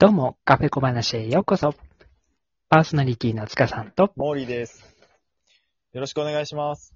どうも、カフェ小話へようこそ。パーソナリティの塚さんと、モーリーです。よろしくお願いします。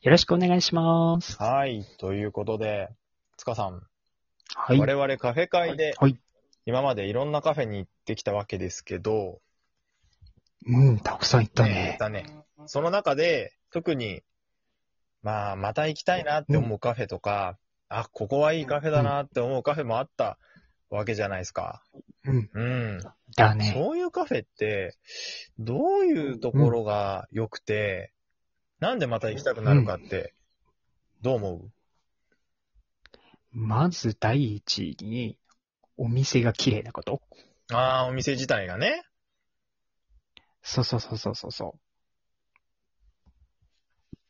よろしくお願いします。はい。ということで、塚さん、はい。我々カフェ会ではい。今までいろんなカフェに行ってきたわけですけど、うん、たくさん行った行っね。たね。その中で、特に、まあ、また行きたいなって思うカフェとか、あ、ここはいいカフェだなって思うカフェもあったわけじゃないですか。うん、うん。だね。そういうカフェって、どういうところが良くて、なんでまた行きたくなるかって、どう思う？まず第一に、お店が綺麗なこと。ああ、お店自体がね。そうそうそうそうそうそう。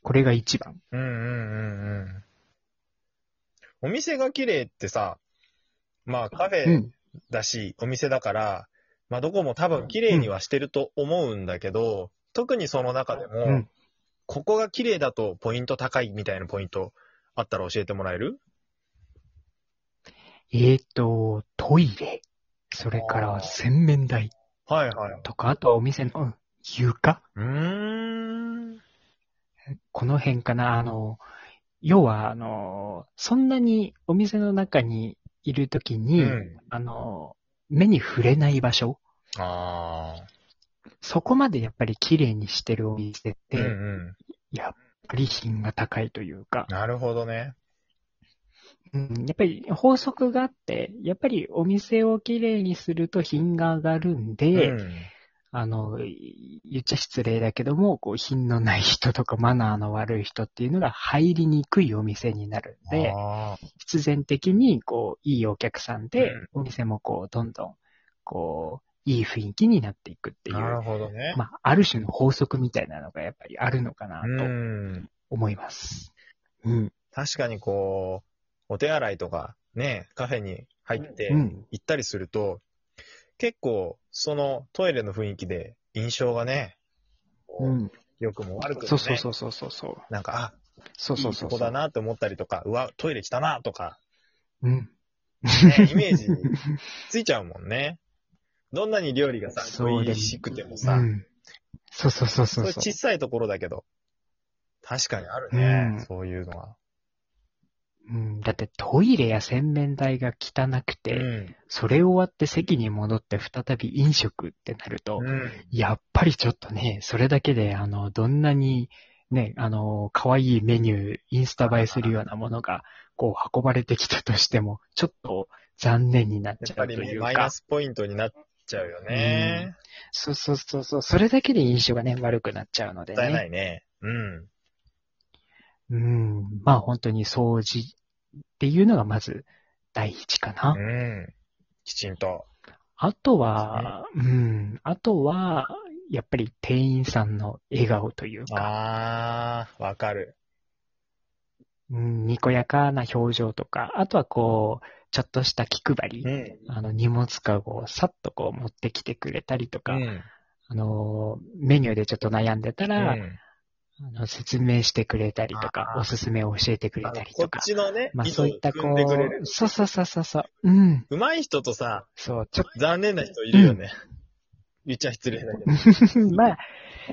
これが一番。うんうんうんうん。お店が綺麗ってさ、まあカフェうん。だし、お店だから、まあどこも多分綺麗にはしてると思うんだけど、特にその中でも、うんここが綺麗だとポイント高いみたいなポイントあったら教えてもらえる？えーと、トイレ。それから洗面台はいはい。とか、あとはお店のうん床うーん。この辺かな。あの、要は、あの、そんなにお店の中にいるときに、うんあの、目に触れない場所、ああ。そこまでやっぱり綺麗にしてるお店って、うんうん。やっぱり品が高いというか、なるほどね。うん、やっぱり法則があって、やっぱりお店を綺麗にすると品が上がるんで、うん。あの、言っちゃ失礼だけども、こう、品のない人とかマナーの悪い人っていうのが入りにくいお店になるんで、あ必然的に、こう、いいお客さんで、うんお店もこう、どんどん、こう、いい雰囲気になっていくっていあ。なるう、ほどね。まあ、ある種の法則みたいなのがやっぱりあるのかなうとん。思います。うん。確かにこう、お手洗いとかね、カフェに入ってうん。行ったりすると、結構そのトイレの雰囲気で印象がね、こううん。良くも悪くもね、そうそうそうそうそうそう。なんか、あ、そうそうそうそう。いいとこだなって思ったりとか、うわ、トイレ来たなとか、うん。ね、イメージついちゃうもんね。どんなに料理がさ、そうで美味しくてもさ、うん。そうそうそうそそういううそう。小さいところだけど、確かにあるね、うんそういうのは。うん、だってトイレや洗面台が汚くて、うん。それ終わって席に戻って再び飲食ってなると、うん。やっぱりちょっとね、それだけで、あの、どんなに、ね、あの、可愛いメニュー、インスタ映えするようなものが、こう、運ばれてきたとしても、ちょっと残念になっやちゃっぱりね、うというマイナか、スポイントになっちゃうよね。そうそうそうそう、それだけで印象がね、悪くなっちゃうのでもったいなね。いね。うん。うん、まあ本当に掃除っていうのがまず第一かな。うん。きちんと。あとは、うん、あとは、やっぱり店員さんの笑顔というか、あー、わかる。うん、にこやかな表情とか、あとはこう、ちょっとした気配り、ん。あの、荷物かごをさっとこう持ってきてくれたりとか、うん。あの、メニューでちょっと悩んでたうら、んあの説明してくれたりとかおすすめを教えてくれたりとか、ちのね、まあそういったこう、。そうそうそうそうそう、うん、うまい人とさ、そう、ちょっ残念な人いるよね。言っちゃ失礼だけど。と、まあ、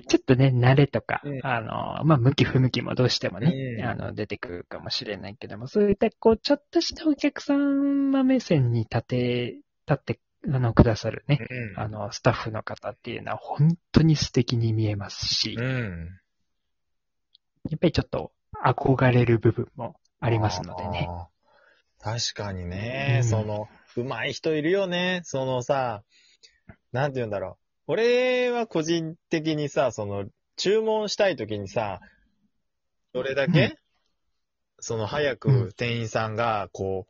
ちょっとね、慣れとか、うんあの、まあ、向き不向きもどうしてもね、うんあの、出てくるかもしれないけども、そういった、こう、ちょっとしたお客様目線に立て、立って、あの、くださるね、あの、スタッフの方っていうのは本当に素敵に見えますし、うん。うん。やっぱりちょっと憧れる部分もありますのでね。確かにね、うんその、うまい人いるよね。そのさ、なんて言うんだろう。俺は個人的にさ、その、注文したい時にさ、どれだけ、うんその、早うんく店員さんが、こ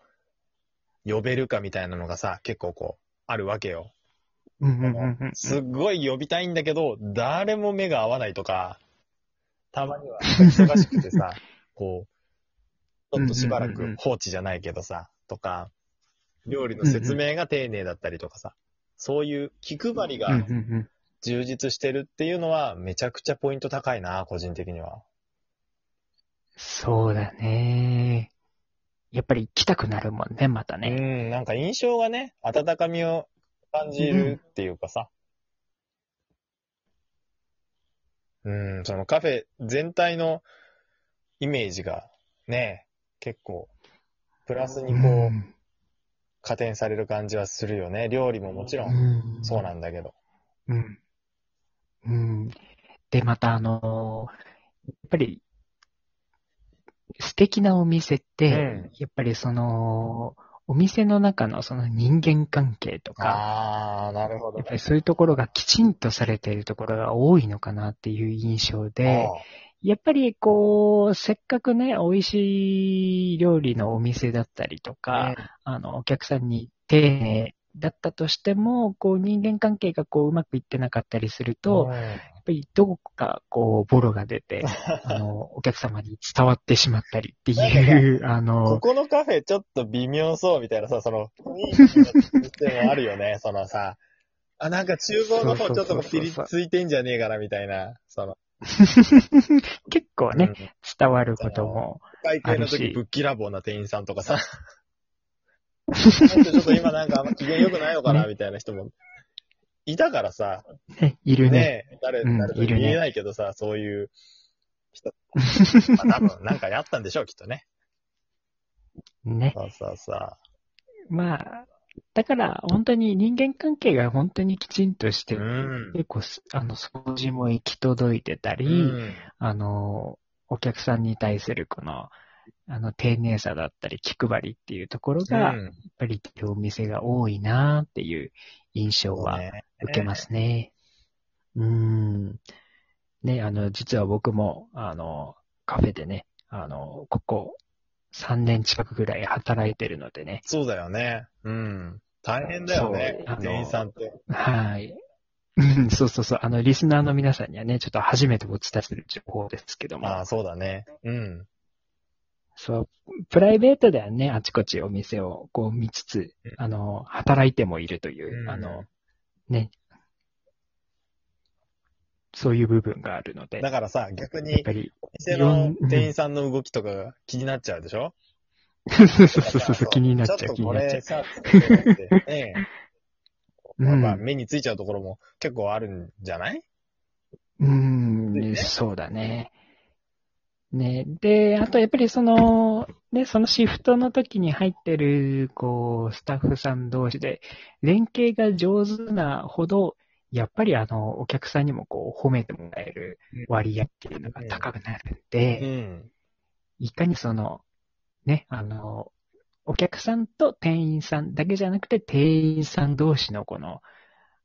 う、呼べるかみたいなのがさ、結構こう、あるわけよ。すっごい呼びたいんだけど、誰も目が合わないとか、たまには忙しくてさ、こう、ちょっとしばらく放置じゃないけどさ、とか、料理の説明が丁寧だったりとかさ、そういう気配りが充実してるっていうのは、めちゃくちゃポイント高いな、個人的には。そうだね。やっぱり来たくなるもんね、またうね。ん、なんか印象がね、温かみを感じるっていうかさ。うん、そのカフェ全体のイメージがね、結構、プラスにこう、うん加点される感じはするよね。料理ももちろんうんそうなんだけど。うん。うん。で、またあのやっぱり、素敵なお店って、うんやっぱりその、お店の中のその人間関係とか、ああ、なるほど。やっぱりそういうところがきちんとされているところが多いのかなっていう印象で、やっぱりこう、せっかくね、美味しい料理のお店だったりとか、あの、お客さんに丁寧だったとしても、こう、人間関係がこう、うまくいってなかったりすると、やっぱりどこかこう、ボロが出て、あの、お客様に伝わってしまったりっていう、あこの、このカフェちょっと微妙そうみたいなさ、その、雰囲気の店もあるよね、そのさ。あ、なんか厨房の方ちょっとピリついてんじゃねえかな、みたいな。その、結構ね、うん伝わることも、会計のあるし時ぶっきらぼうな店員さんとかさ。ちょっと今なんかあんま機嫌良くないのかな、みたいな人も、いたからさ。ね、いるね。ねえ、誰、うん誰といるね言えないけどさ、そういう人。まあ多分なんかやったんでしょう、きっとね。ね。そうそうそう。まあ、だから、本当に人間関係が本当にきちんとして、うん。結構す、あの、掃除も行き届いてたり、うんあの、お客さんに対するこの、あの、丁寧さだったり、気配りっていうところが、やっうんぱりお店が多いなっていう印象は受けますね。うーん。ね、あの、実は僕も、あの、カフェでね、あの、ここ3年近くぐらい働いてるのでね、そうだよね。うん。大変だよね店員さんって。はい。うんそうそうそう。あの、リスナーの皆さんにはね、ちょっと初めてお伝えする情報ですけども。ああ、そうだね。うん。そう、プライベートではね、あちこちお店をこう見つつうん、あの、働いてもいるという、うん。あの、ね、そういう部分があるので、やだからさ、逆っにぱ、り、店の店員さんの動きとかが気になっちゃうでしょ？そうそうそうそう、気になっちゃう、ちょっ気になっちゃう。とこれさ、ってね、うん。やっぱ目についちゃうところも結構あるんじゃない？うーん、ね。そうだね。ね。で、あとやっぱりその、ね、そのシフトの時に入ってる、こう、スタッフさん同士で、連携が上手なほど、やっぱりあの、お客さんにもこう、褒めてもらえる割合っていうのが高くなるんうで、ん。いかにその、ね、あの、お客さんと店員さんだけじゃなくて、店員さん同士のこの、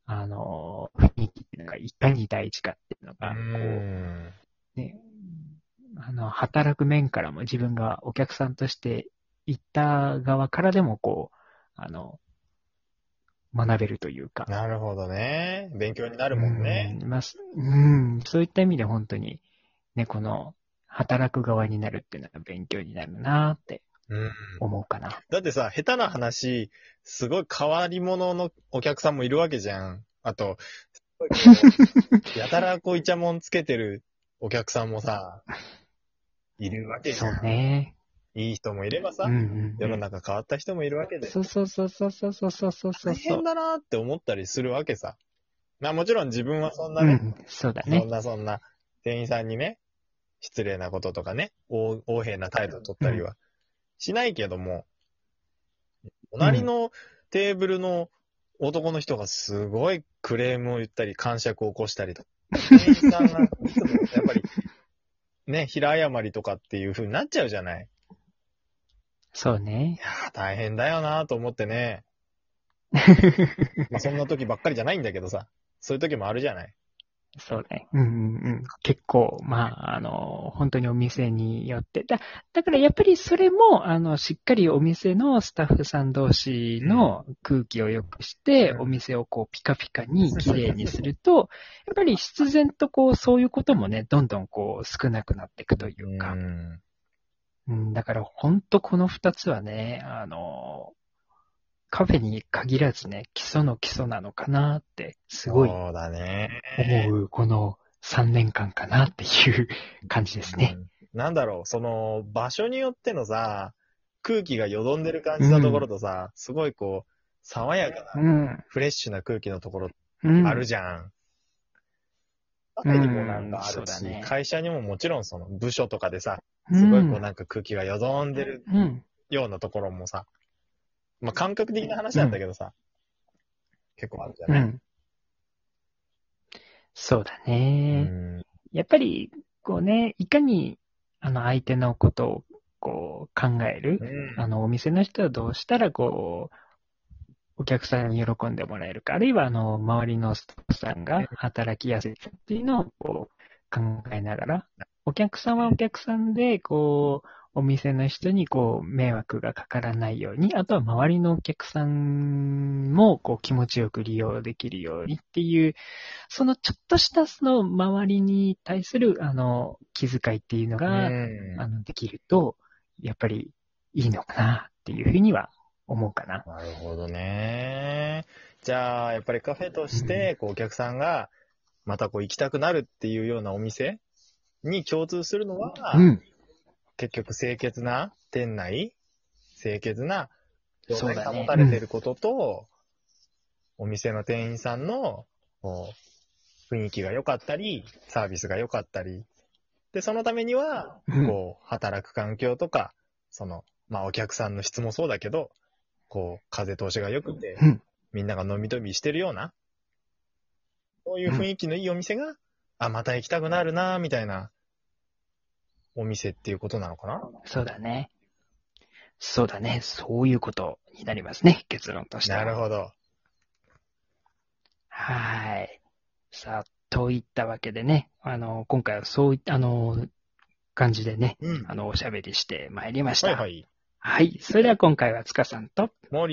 あの、雰囲気っていうのがいかに大事かっていうのが、こう、うんね、あの、働く面からも自分がお客さんとして行った側からでもこう、あの、学べるというか。なるほどね。勉強になるもんね。うん。まあ、すうん、そういった意味で本当に、ね、この、働く側になるっていうのが勉強になるなってうん。思うかな。だってさ、下手な話、すごい変わり者のお客さんもいるわけじゃん。あと、やたらこうイチャモンつけてるお客さんもさ、いるわけじそゃん。うね。いい人もいればさ、うんうん世のうん。中変わった人もいるわけで、そうそうそうそうそうそうそうそうそう。大変だなーって思ったりするわけさ。まあもちろん自分はそんなね、うん、そうだそねん。なそんな店員さんにね、失礼なこととかね、横横柄な態度を取ったりはしないけども、隣のテーブルの男の人がすごいクレームを言ったり、感触を起こしたりとか、店員さんが、やっぱり、ね、平謝りとかっていう風になっちゃうじゃない。そうねい。やー大変だよなと思ってね。まあそんな時ばっかりじゃないんだけどさ、そういう時もあるじゃない。そうね。うんうんうん。結構、まあ、あの、本当にお店によって。だ、だからやっぱりそれも、あの、しっかりお店のスタッフさん同士の空気を良くして、うんお店をこう、ピカピカに綺麗にすると、やっぱり必然とこう、そういうこともね、どんどんこう、少なくなっていくというか。ん。うん、だから本当この二つはね、あの、カフェに限らずね、基礎の基礎なのかなって、すごいそうだね。思う、この3年間かなっていう 感じですね。うんなんだろう、その、場所によってのさ、空気がよどんでる感じのところとさ、すごいこう、爽やかうな、ん。フレッシュな空気のところうん。あるじゃん。カフェにもなんかあるし、ね会社にももちろんその部署とかでさ、うんすごいこうなんか空気がよどんでるうん。ようなところもさ、まあ感覚的な話なんだけどさ、結構あるじゃない、うん。そうだうね。んやっぱり、こうね、いかに、あの、相手のことを、こう、考える。うんあの、お店の人はどうしたら、こう、お客さんに喜んでもらえるか、あるいは、あの、周りのスタッフさんが働きやすいかっていうのを、こう、考えながら、お客さんはお客さんで、こう、お店の人に、こう、迷惑がかからないように、あとは周りのお客さんも、こう、気持ちよく利用できるようにっていう、そのちょっとした、その、周りに対する、あの、気遣いっていうのが、うんあの、できると、やっぱりいいのかなっていうふうには思うかな。なるほどね。じゃあ、やっぱりカフェとして、こう、お客さんが、またこう、行きたくなるっていうようなお店に共通するのは、うん。結局清潔な店内、清潔な状態が保たれていることと、お店の店員さんのこう雰囲気が良かったり、サービスが良かったり、で、そのためには、うん。こう、働く環境とか、その、まあ、お客さんの質もそうだけど、こう、風通しが良くて、うん。みんなが飲み飛びしてるような、そういう雰囲気のいいお店が、あ、また行きたくなるな、みたいな、お店っていうことなのかな？そうだね。そうだね。そういうことになりますね。結論としては。なるほど。はい。さあ、といったわけでね、あの、今回はそういった、あの、感じでね、うん。あの、おしゃべりしてまいりました。はいはい。はい。それでは今回は塚さんと、モーリー